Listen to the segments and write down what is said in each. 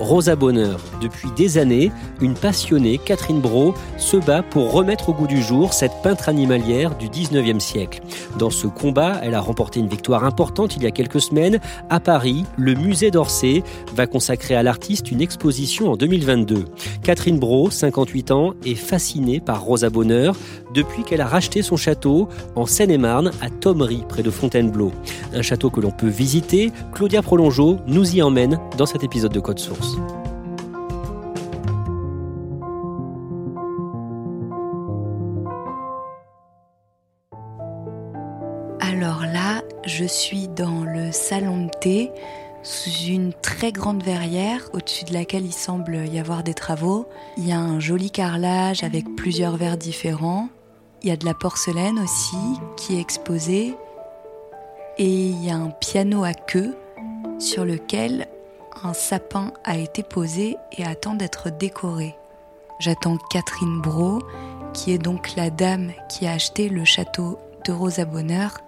Rosa Bonheur Depuis des années, une passionnée, Catherine Bro, se bat pour remettre au goût du jour cette peintre animalière du 19e siècle. Dans ce combat, elle a remporté une victoire importante il y a quelques semaines. À Paris, le musée d'Orsay va consacrer à l'artiste une exposition en 2022. Catherine Bro, 58 ans, est fascinée par Rosa Bonheur depuis qu'elle a racheté son château en Seine-et-Marne, à Thomery, près de Fontainebleau. Un château que l'on peut visiter. Claudia Prolongeau nous y emmène dans cet épisode de Code Source. Alors là, je suis dans le salon de thé, sous une très grande verrière au-dessus de laquelle il semble y avoir des travaux. Il y a un joli carrelage avec plusieurs verres différents. Il y a de la porcelaine aussi qui est exposée. Et il y a un piano à queue sur lequel un sapin a été posé et attend d'être décoré. J'attends Catherine Bro, qui est donc la dame qui a acheté le château de Rosa Bonheur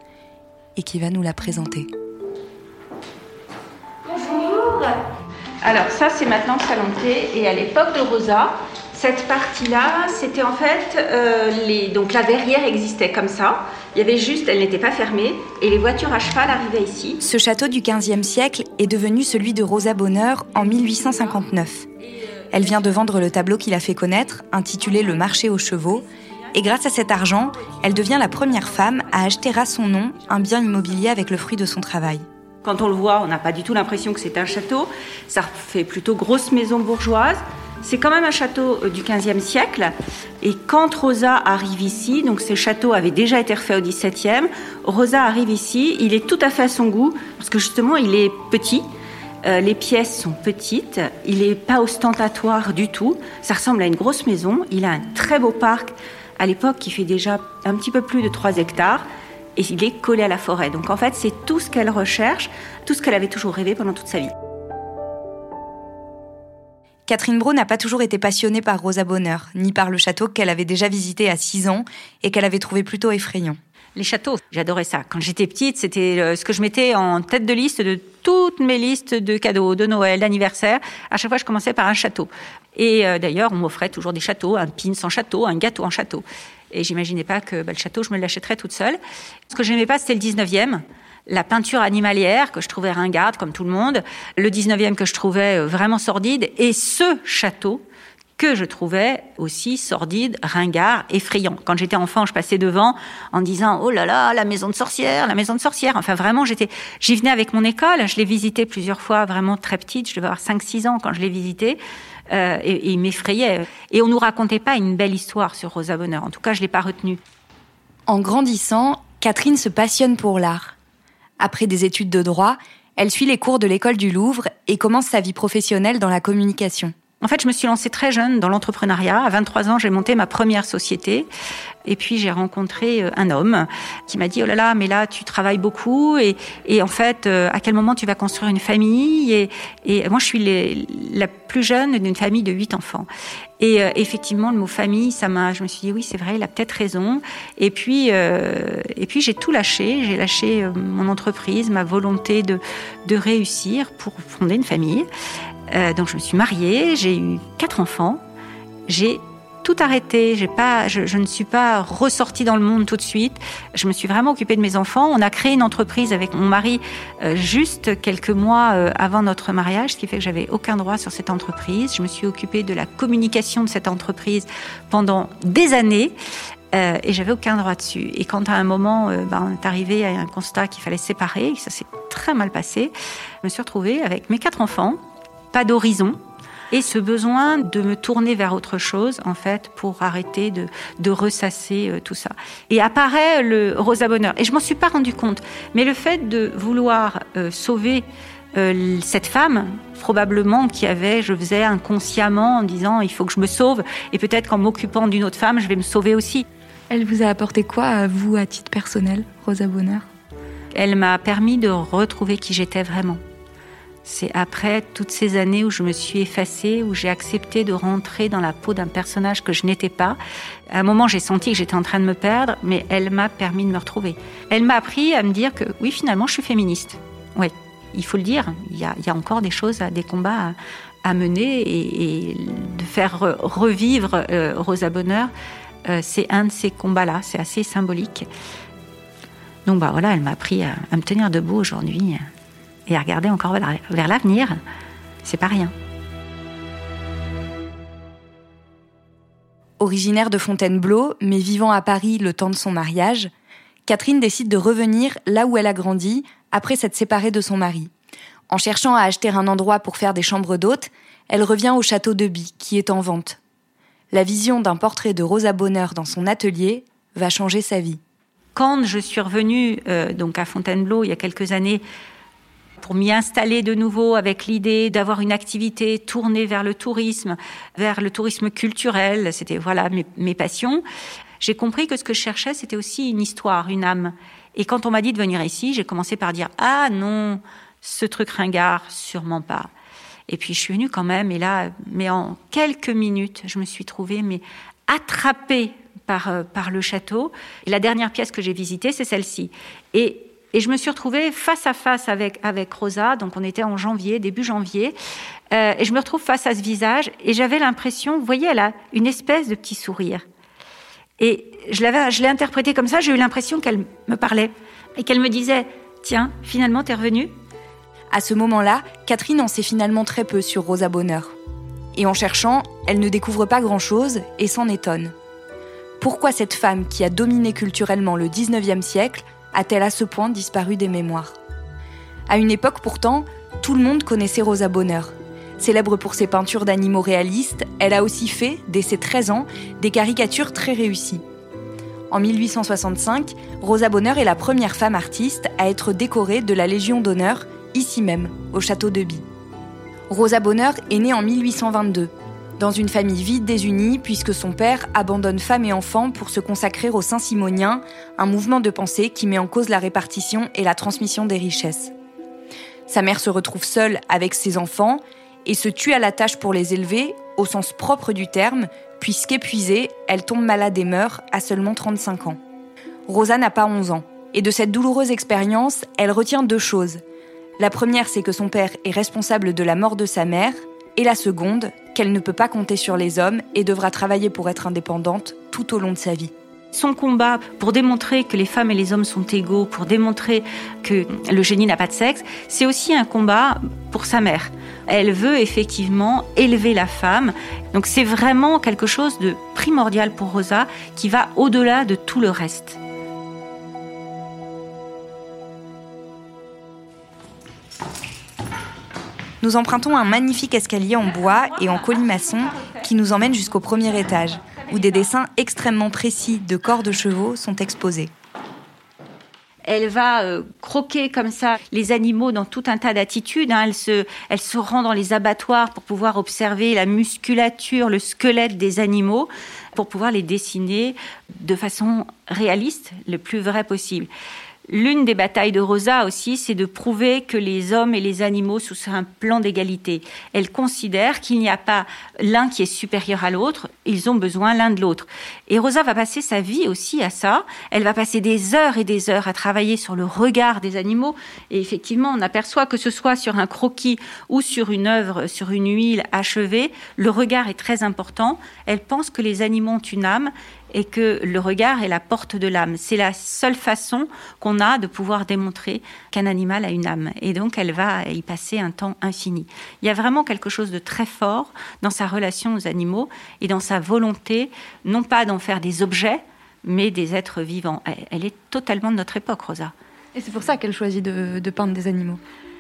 et qui va nous la présenter. Bonjour. Alors ça c'est maintenant le salon et à l'époque de Rosa, cette partie-là, c'était en fait euh, les donc la verrière existait comme ça. Il y avait juste, elle n'était pas fermée et les voitures à cheval arrivaient ici. Ce château du XVe siècle est devenu celui de Rosa Bonheur en 1859. Elle vient de vendre le tableau qui l'a fait connaître, intitulé Le marché aux chevaux, et grâce à cet argent, elle devient la première femme à acheter à son nom un bien immobilier avec le fruit de son travail. Quand on le voit, on n'a pas du tout l'impression que c'est un château. Ça fait plutôt grosse maison bourgeoise. C'est quand même un château euh, du XVe siècle. Et quand Rosa arrive ici, donc ce château avait déjà été refait au XVIIe, Rosa arrive ici, il est tout à fait à son goût, parce que justement, il est petit. Euh, les pièces sont petites, il n'est pas ostentatoire du tout. Ça ressemble à une grosse maison. Il a un très beau parc à l'époque qui fait déjà un petit peu plus de 3 hectares et il est collé à la forêt. Donc en fait, c'est tout ce qu'elle recherche, tout ce qu'elle avait toujours rêvé pendant toute sa vie. Catherine Bro n'a pas toujours été passionnée par Rosa Bonheur, ni par le château qu'elle avait déjà visité à 6 ans et qu'elle avait trouvé plutôt effrayant. Les châteaux, j'adorais ça. Quand j'étais petite, c'était euh, ce que je mettais en tête de liste de toutes mes listes de cadeaux, de Noël, d'anniversaire. À chaque fois, je commençais par un château. Et euh, d'ailleurs, on m'offrait toujours des châteaux, un pin en château, un gâteau en château. Et j'imaginais pas que bah, le château, je me l'achèterais toute seule. Ce que j'aimais pas, c'était le 19e. La peinture animalière, que je trouvais ringarde, comme tout le monde. Le 19e, que je trouvais euh, vraiment sordide. Et ce château, que je trouvais aussi sordide, ringard, effrayant. Quand j'étais enfant, je passais devant en disant oh là là, la maison de sorcière, la maison de sorcière. Enfin vraiment, j'étais, j'y venais avec mon école. Je l'ai visité plusieurs fois, vraiment très petite. Je devais avoir 5-6 ans quand je l'ai visité. Euh, et, et il m'effrayait. Et on nous racontait pas une belle histoire sur Rosa Bonheur. En tout cas, je l'ai pas retenue. En grandissant, Catherine se passionne pour l'art. Après des études de droit, elle suit les cours de l'école du Louvre et commence sa vie professionnelle dans la communication. En fait, je me suis lancée très jeune dans l'entrepreneuriat. À 23 ans, j'ai monté ma première société. Et puis, j'ai rencontré euh, un homme qui m'a dit, oh là là, mais là, tu travailles beaucoup. Et, et en fait, euh, à quel moment tu vas construire une famille? Et, et moi, je suis la plus jeune d'une famille de huit enfants. Et euh, effectivement, le mot famille, ça m'a. Je me suis dit oui, c'est vrai, il a peut-être raison. Et puis, euh, et puis j'ai tout lâché. J'ai lâché mon entreprise, ma volonté de de réussir pour fonder une famille. Euh, donc je me suis mariée, j'ai eu quatre enfants, j'ai tout arrêté. Je, ne suis pas ressortie dans le monde tout de suite. Je me suis vraiment occupée de mes enfants. On a créé une entreprise avec mon mari euh, juste quelques mois euh, avant notre mariage, ce qui fait que j'avais aucun droit sur cette entreprise. Je me suis occupée de la communication de cette entreprise pendant des années. Euh, et j'avais aucun droit dessus. Et quand à un moment, ben, on est arrivé à un constat qu'il fallait séparer, ça s'est très mal passé, je me suis retrouvée avec mes quatre enfants, pas d'horizon, et ce besoin de me tourner vers autre chose, en fait, pour arrêter de, de ressasser euh, tout ça. Et apparaît le Rosa Bonheur. Et je m'en suis pas rendu compte. Mais le fait de vouloir euh, sauver euh, cette femme, probablement qui avait, je faisais inconsciemment en disant il faut que je me sauve, et peut-être qu'en m'occupant d'une autre femme, je vais me sauver aussi. Elle vous a apporté quoi à vous, à titre personnel, Rosa Bonheur? Elle m'a permis de retrouver qui j'étais vraiment. C'est après toutes ces années où je me suis effacée, où j'ai accepté de rentrer dans la peau d'un personnage que je n'étais pas. À un moment, j'ai senti que j'étais en train de me perdre, mais elle m'a permis de me retrouver. Elle m'a appris à me dire que oui, finalement, je suis féministe. Oui, il faut le dire. Il y a, encore des choses, des combats à, mener et, de faire revivre euh, Rosa Bonheur, euh, c'est un de ces combats-là. C'est assez symbolique. Donc bah voilà, elle m'a appris à, à me tenir debout aujourd'hui et à regarder encore vers l'avenir, c'est pas rien. Originaire de Fontainebleau, mais vivant à Paris le temps de son mariage, Catherine décide de revenir là où elle a grandi après s'être séparée de son mari. En cherchant à acheter un endroit pour faire des chambres d'hôtes, elle revient au château de By, qui est en vente. La vision d'un portrait de Rosa Bonheur dans son atelier va changer sa vie. Quand je suis revenue euh, donc à Fontainebleau il y a quelques années pour m'y installer de nouveau avec l'idée d'avoir une activité tournée vers le tourisme, vers le tourisme culturel. C'était voilà mes, passions. J'ai compris que ce que je cherchais, c'était aussi une histoire, une âme. Et quand on m'a dit de venir ici, j'ai commencé par dire ah non, ce truc ringard, sûrement pas. Et puis je suis venue quand même, et là, mais en quelques minutes, je me suis trouvée mais attrapée par, euh, par le château. La dernière pièce que j'ai visitée, c'est celle-ci. Et et je me suis retrouvée face à face avec, avec Rosa, donc on était en janvier, début janvier, euh, et je me retrouve face à ce visage, et j'avais l'impression, vous voyez, elle a une espèce de petit sourire. Et je l'ai interprété comme ça, j'ai eu l'impression qu'elle me parlait, et qu'elle me disait, tiens, finalement, t'es revenue? À ce moment-là, Catherine en sait finalement très peu sur Rosa Bonheur. Et en cherchant, elle ne découvre pas grand-chose et s'en étonne. Pourquoi cette femme qui a dominé culturellement le 19e siècle a-t-elle à ce point disparu des mémoires À une époque pourtant, tout le monde connaissait Rosa Bonheur. Célèbre pour ses peintures d'animaux réalistes, elle a aussi fait, dès ses 13 ans, des caricatures très réussies. En 1865, Rosa Bonheur est la première femme artiste à être décorée de la Légion d'honneur, ici même, au château de By. Rosa Bonheur est née en 1822 dans une famille vide désunie puisque son père abandonne femme et enfants pour se consacrer au Saint-Simonien, un mouvement de pensée qui met en cause la répartition et la transmission des richesses. Sa mère se retrouve seule avec ses enfants et se tue à la tâche pour les élever, au sens propre du terme, puisqu'épuisée, elle tombe malade et meurt à seulement 35 ans. Rosa n'a pas 11 ans, et de cette douloureuse expérience, elle retient deux choses. La première, c'est que son père est responsable de la mort de sa mère, et la seconde, qu'elle ne peut pas compter sur les hommes et devra travailler pour être indépendante tout au long de sa vie. Son combat pour démontrer que les femmes et les hommes sont égaux, pour démontrer que le génie n'a pas de sexe, c'est aussi un combat pour sa mère. Elle veut effectivement élever la femme. Donc c'est vraiment quelque chose de primordial pour Rosa qui va au-delà de tout le reste. Nous empruntons un magnifique escalier en bois et en colimaçon qui nous emmène jusqu'au premier étage, où des dessins extrêmement précis de corps de chevaux sont exposés. Elle va euh, croquer comme ça les animaux dans tout un tas d'attitudes. Hein. Elle, se, elle se rend dans les abattoirs pour pouvoir observer la musculature, le squelette des animaux, pour pouvoir les dessiner de façon réaliste, le plus vrai possible. L'une des batailles de Rosa aussi, c'est de prouver que les hommes et les animaux sont sur un plan d'égalité. Elle considère qu'il n'y a pas l'un qui est supérieur à l'autre, ils ont besoin l'un de l'autre. Et Rosa va passer sa vie aussi à ça. Elle va passer des heures et des heures à travailler sur le regard des animaux. Et effectivement, on aperçoit que ce soit sur un croquis ou sur une œuvre, sur une huile achevée, le regard est très important. Elle pense que les animaux ont une âme et que le regard est la porte de l'âme. C'est la seule façon qu'on a de pouvoir démontrer qu'un animal a une âme. Et donc, elle va y passer un temps infini. Il y a vraiment quelque chose de très fort dans sa relation aux animaux et dans sa volonté, non pas d'en faire des objets, mais des êtres vivants. Elle est totalement de notre époque, Rosa. Et c'est pour ça qu'elle choisit de, de peindre des animaux.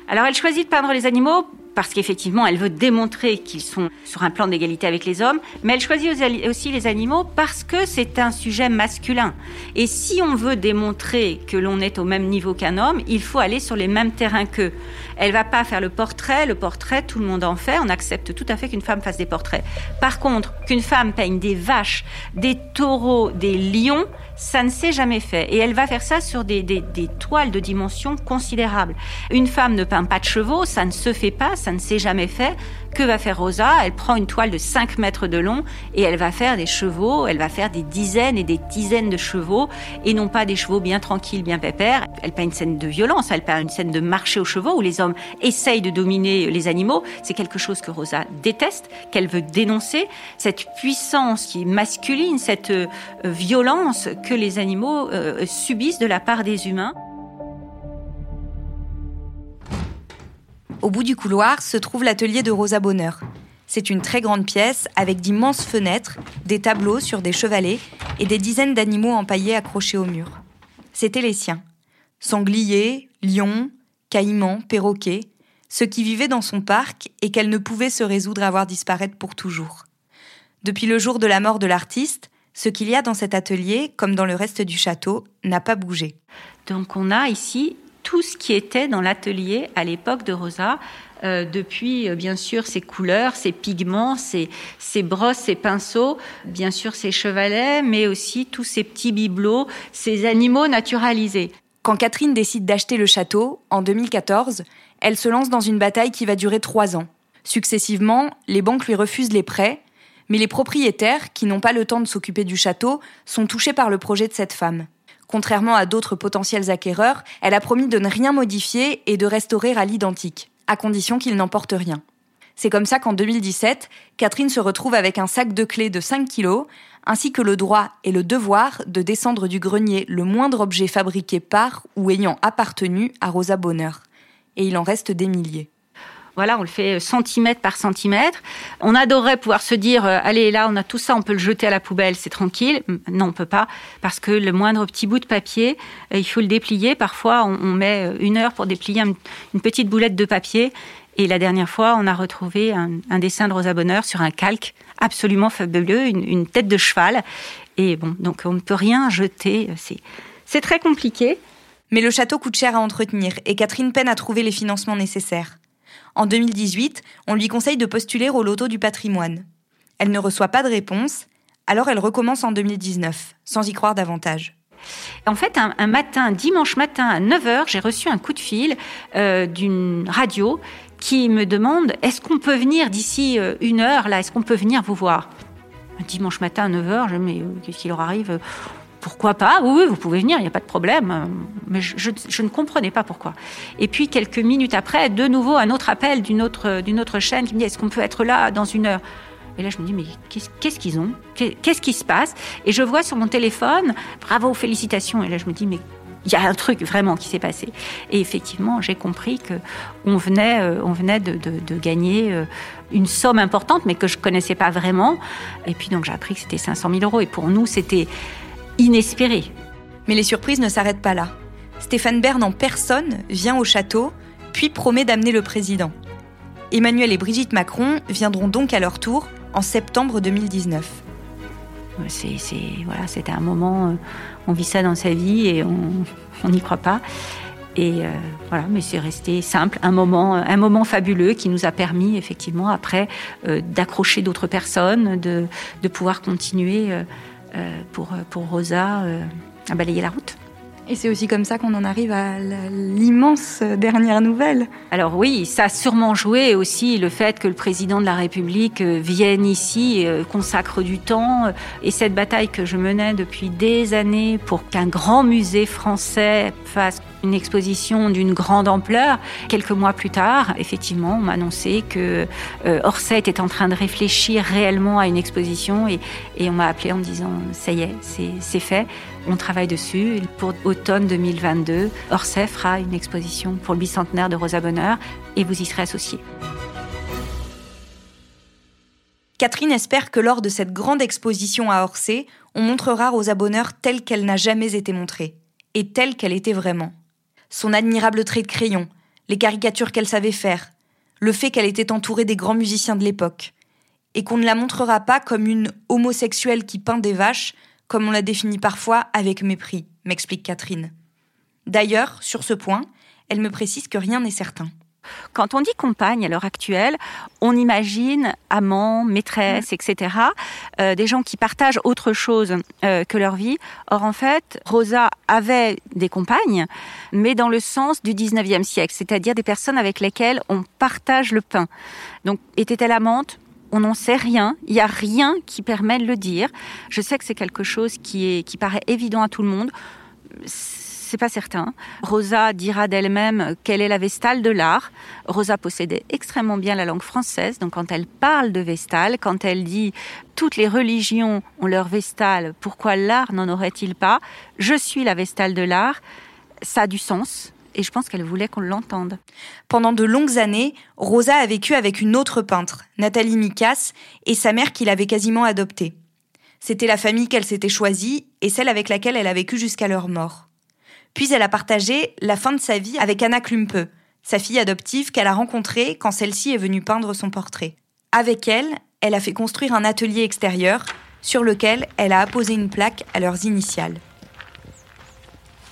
Alors elle choisit de peindre les animaux parce qu'effectivement, elle veut démontrer qu'ils sont sur un plan d'égalité avec les hommes, mais elle choisit aussi les animaux parce que c'est un sujet masculin. Et si on veut démontrer que l'on est au même niveau qu'un homme, il faut aller sur les mêmes terrains qu'eux. Elle va pas faire le portrait, le portrait, tout le monde en fait, on accepte tout à fait qu'une femme fasse des portraits. Par contre, qu'une femme peigne des vaches, des taureaux, des lions, ça ne s'est jamais fait. Et elle va faire ça sur des, des, des toiles de dimensions considérables. Une femme ne peint pas de chevaux, ça ne se fait pas, ça ne s'est jamais fait. Que va faire Rosa? Elle prend une toile de 5 mètres de long et elle va faire des chevaux, elle va faire des dizaines et des dizaines de chevaux et non pas des chevaux bien tranquilles, bien pépères. Elle peint une scène de violence, elle peint une scène de marché aux chevaux où les hommes essayent de dominer les animaux. C'est quelque chose que Rosa déteste, qu'elle veut dénoncer. Cette puissance qui est masculine, cette euh, violence que les animaux euh, subissent de la part des humains. Au bout du couloir se trouve l'atelier de Rosa Bonheur. C'est une très grande pièce avec d'immenses fenêtres, des tableaux sur des chevalets et des dizaines d'animaux empaillés accrochés au mur. C'étaient les siens. Sangliers, lions, caïmans, perroquets, ceux qui vivaient dans son parc et qu'elle ne pouvait se résoudre à voir disparaître pour toujours. Depuis le jour de la mort de l'artiste, ce qu'il y a dans cet atelier, comme dans le reste du château, n'a pas bougé. Donc on a ici tout ce qui était dans l'atelier à l'époque de Rosa, euh, depuis euh, bien sûr ses couleurs, ses pigments, ses, ses, brosses, ses pinceaux, bien sûr ses chevalets, mais aussi tous ces petits bibelots, ces animaux naturalisés. Quand Catherine décide d'acheter le château, en 2014, elle se lance dans une bataille qui va durer trois ans. Successivement, les banques lui refusent les prêts, mais les propriétaires, qui n'ont pas le temps de s'occuper du château, sont touchés par le projet de cette femme. Contrairement à d'autres potentiels acquéreurs, elle a promis de ne rien modifier et de restaurer à l'identique, à condition qu'il n'emporte rien. C'est comme ça qu'en 2017, Catherine se retrouve avec un sac de clés de 5 kilos, ainsi que le droit et le devoir de descendre du grenier le moindre objet fabriqué par ou ayant appartenu à Rosa Bonheur. Et il en reste des milliers. Voilà, on le fait centimètre par centimètre. On adorerait pouvoir se dire, euh, allez, là, on a tout ça, on peut le jeter à la poubelle, c'est tranquille. Non, on peut pas, parce que le moindre petit bout de papier, euh, il faut le déplier. Parfois, on, met euh, une heure pour déplier une petite boulette de papier. Et la dernière fois, on a retrouvé un, dessin de Rosa Bonheur sur un calque absolument fabuleux, une, une, tête de cheval. Et bon, donc on ne peut rien jeter. C'est très compliqué. Mais le château coûte cher à entretenir et Catherine peine à trouver les financements nécessaires. En 2018, on lui conseille de postuler au loto du patrimoine. Elle ne reçoit pas de réponse, alors elle recommence en 2019, sans y croire davantage. En fait, un, matin, dimanche matin à 9h, j'ai reçu un coup de fil euh, d'une radio qui me demande est-ce qu'on peut venir d'ici euh, une heure là? Est-ce qu'on peut venir vous voir? Dimanche matin à 9h, je dis euh, qu'est-ce qui leur arrive? Pourquoi pas? Oui, vous pouvez venir, il n'y a pas de problème. Mais je, ne comprenais pas pourquoi. Et puis, quelques minutes après, de nouveau, un autre appel d'une autre, chaîne qui me dit Est-ce qu'on peut être là dans une heure? Et là, je me dis, mais qu'est-ce qu'ils ont? Qu'est-ce qui se passe? Et je vois sur mon téléphone, bravo, félicitations. Et là, je me dis, mais il y a un truc vraiment qui s'est passé. Et effectivement, j'ai compris que on venait, euh, on venait de, de, gagner euh, une somme importante, mais que je connaissais pas vraiment. Et puis donc j'ai appris que c'était 500 000 euros. Et pour nous, c'était inespéré. Mais les surprises ne s'arrêtent pas là. Stéphane Bern en personne vient au château, puis promet d'amener le président. Emmanuel et Brigitte Macron viendront donc à leur tour en septembre 2019. C'est, voilà, c'était un moment, euh, on vit ça dans sa vie et on n'y croit pas. Et euh, voilà, mais c'est resté simple, un moment, un moment fabuleux qui nous a permis effectivement après euh, d'accrocher d'autres personnes, de, de pouvoir continuer. Euh, pour, pour Rosa euh, à balayer la route. Et c'est aussi comme ça qu'on en arrive à l'immense dernière nouvelle. Alors oui, ça a sûrement joué aussi le fait que le président de la République euh, vienne ici, euh, consacre du temps. Euh, et cette bataille que je menais depuis des années pour qu'un grand musée français fasse une exposition d'une grande ampleur. Quelques mois plus tard, effectivement, on m'a annoncé que Orsay était en train de réfléchir réellement à une exposition et, et on m'a appelé en me disant ça y est, c'est fait. On travaille dessus. Pour automne 2022, Orsay fera une exposition pour le bicentenaire de Rosa Bonheur et vous y serez associés. Catherine espère que lors de cette grande exposition à Orsay, on montrera Rosa Bonheur telle qu'elle n'a jamais été montrée, et telle qu'elle était vraiment. Son admirable trait de crayon, les caricatures qu'elle savait faire, le fait qu'elle était entourée des grands musiciens de l'époque, et qu'on ne la montrera pas comme une homosexuelle qui peint des vaches, comme on la définit parfois avec mépris, m'explique Catherine. D'ailleurs, sur ce point, elle me précise que rien n'est certain. Quand on dit compagne à l'heure actuelle, on imagine amant, maîtresse, etc. Euh, des gens qui partagent autre chose euh, que leur vie. Or, en fait, Rosa avait des compagnes, mais dans le sens du 19e siècle, c'est-à-dire des personnes avec lesquelles on partage le pain. Donc, était-elle amante? On n'en sait rien. Il n'y a rien qui permet de le dire. Je sais que c'est quelque chose qui, est, qui paraît évident à tout le monde. C'est pas certain. Rosa dira d'elle-même qu'elle est la Vestale de l'art. Rosa possédait extrêmement bien la langue française, donc quand elle parle de Vestale, quand elle dit toutes les religions ont leur Vestale, pourquoi l'art n'en aurait-il pas? Je suis la Vestale de l'art. Ça a du sens et je pense qu'elle voulait qu'on l'entende. Pendant de longues années, Rosa a vécu avec une autre peintre, Nathalie Mikas, et sa mère qui l'avait quasiment adoptée. C'était la famille qu'elle s'était choisie et celle avec laquelle elle a vécu jusqu'à leur mort. Puis elle a partagé la fin de sa vie avec Anna Klumpe, sa fille adoptive qu'elle a rencontrée quand celle-ci est venue peindre son portrait. Avec elle, elle a fait construire un atelier extérieur sur lequel elle a apposé une plaque à leurs initiales.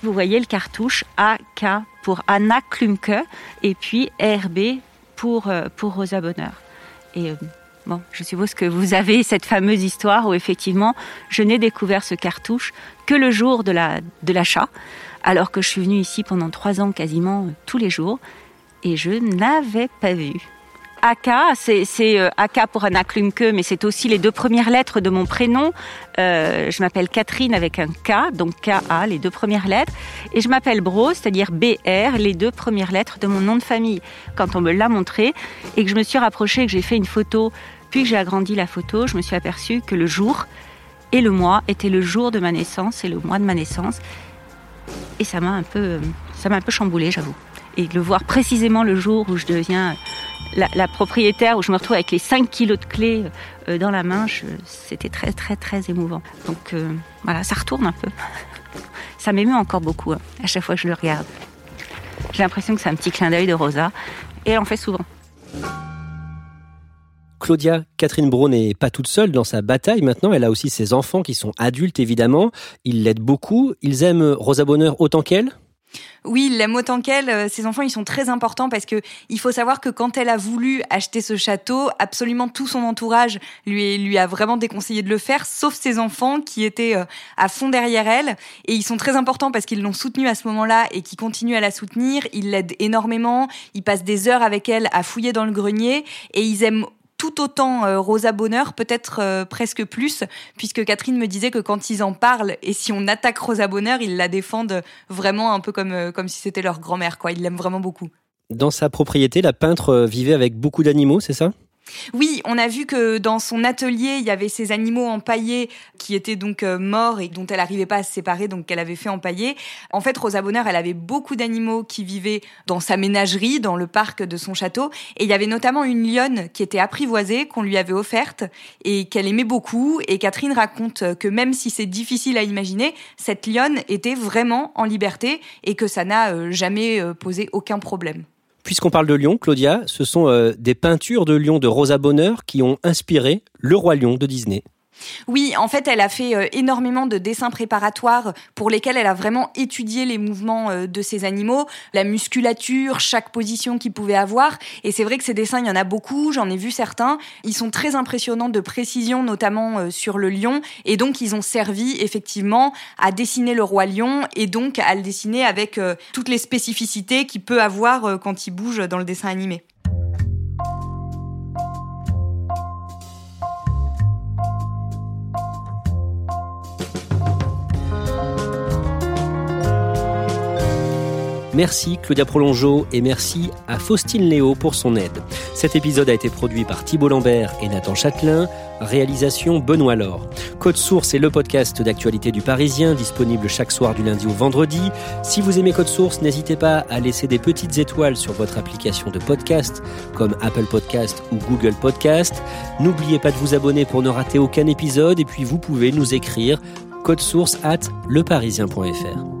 Vous voyez le cartouche AK pour Anna Klumke et puis RB pour, euh, pour Rosa Bonheur. Et euh, bon, je suppose que vous avez cette fameuse histoire où effectivement, je n'ai découvert ce cartouche que le jour de la de l'achat, alors que je suis venue ici pendant trois ans quasiment euh, tous les jours et je n'avais pas vu. Aka, c'est Aka pour Anna Klumke, mais c'est aussi les deux premières lettres de mon prénom. Euh, je m'appelle Catherine avec un K, donc K-A, les deux premières lettres. Et je m'appelle Bro, c'est-à-dire B-R, les deux premières lettres de mon nom de famille. Quand on me l'a montré et que je me suis rapprochée, que j'ai fait une photo, puis que j'ai agrandi la photo, je me suis aperçue que le jour et le mois étaient le jour de ma naissance et le mois de ma naissance. Et ça m'a un peu, ça m'a un peu chamboulé, j'avoue. Et le voir précisément le jour où je deviens la, propriétaire où je me retrouve avec les 5 kilos de clés euh, dans la main, c'était très très très émouvant. Donc euh, voilà, ça retourne un peu. Ça m'émeut encore beaucoup hein, à chaque fois que je le regarde. J'ai l'impression que c'est un petit clin d'œil de Rosa et elle en fait souvent. Claudia, Catherine Braun n'est pas toute seule dans sa bataille maintenant. Elle a aussi ses enfants qui sont adultes évidemment. Ils l'aident beaucoup. Ils aiment Rosa Bonheur autant qu'elle? Oui, il l'aime autant qu'elle. Ses enfants, ils sont très importants parce que il faut savoir que quand elle a voulu acheter ce château, absolument tout son entourage lui, lui a vraiment déconseillé de le faire, sauf ses enfants qui étaient euh, à fond derrière elle. Et ils sont très importants parce qu'ils l'ont soutenue à ce moment-là et qui continuent à la soutenir. Ils l'aident énormément. Ils passent des heures avec elle à fouiller dans le grenier et ils aiment tout autant euh, Rosa Bonheur, peut-être euh, presque plus, puisque Catherine me disait que quand ils en parlent et si on attaque Rosa Bonheur, ils la défendent vraiment un peu comme, euh, comme si c'était leur grand-mère, quoi. Ils l'aiment vraiment beaucoup. Dans sa propriété, la peintre vivait avec beaucoup d'animaux, c'est ça? Oui, on a vu que dans son atelier, il y avait ces animaux empaillés qui étaient donc euh, morts et dont elle n'arrivait pas à se séparer, donc qu'elle avait fait empailler. En fait, Rosa Bonheur, elle avait beaucoup d'animaux qui vivaient dans sa ménagerie, dans le parc de son château. Et il y avait notamment une lionne qui était apprivoisée, qu'on lui avait offerte et qu'elle aimait beaucoup. Et Catherine raconte que même si c'est difficile à imaginer, cette lionne était vraiment en liberté et que ça n'a euh, jamais euh, posé aucun problème. Puisqu'on parle de lion, Claudia, ce sont euh, des peintures de lion de Rosa Bonheur qui ont inspiré Le Roi Lion de Disney. Oui, en fait, elle a fait euh, énormément de dessins préparatoires pour lesquels elle a vraiment étudié les mouvements euh, de ces animaux, la musculature, chaque position qu'ils pouvaient avoir. Et c'est vrai que ces dessins, il y en a beaucoup, j'en ai vu certains. Ils sont très impressionnants de précision, notamment euh, sur le lion. Et donc, ils ont servi effectivement à dessiner le roi lion et donc à le dessiner avec toutes les spécificités qu'il peut avoir quand il bouge dans le dessin animé. Merci Claudia Prolongeau et merci à Faustine Léo pour son aide. Cet épisode a été produit par Thibault Lambert et Nathan Châtelain. Réalisation Benoît Laure. Code Source est le podcast d'actualité du Parisien, disponible chaque soir du lundi au vendredi. Si vous aimez Code Source, n'hésitez pas à laisser des petites étoiles sur votre application de podcast, comme Apple Podcast ou Google Podcast. N'oubliez pas de vous abonner pour ne rater aucun épisode, et puis vous pouvez nous écrire source at leparisien.fr.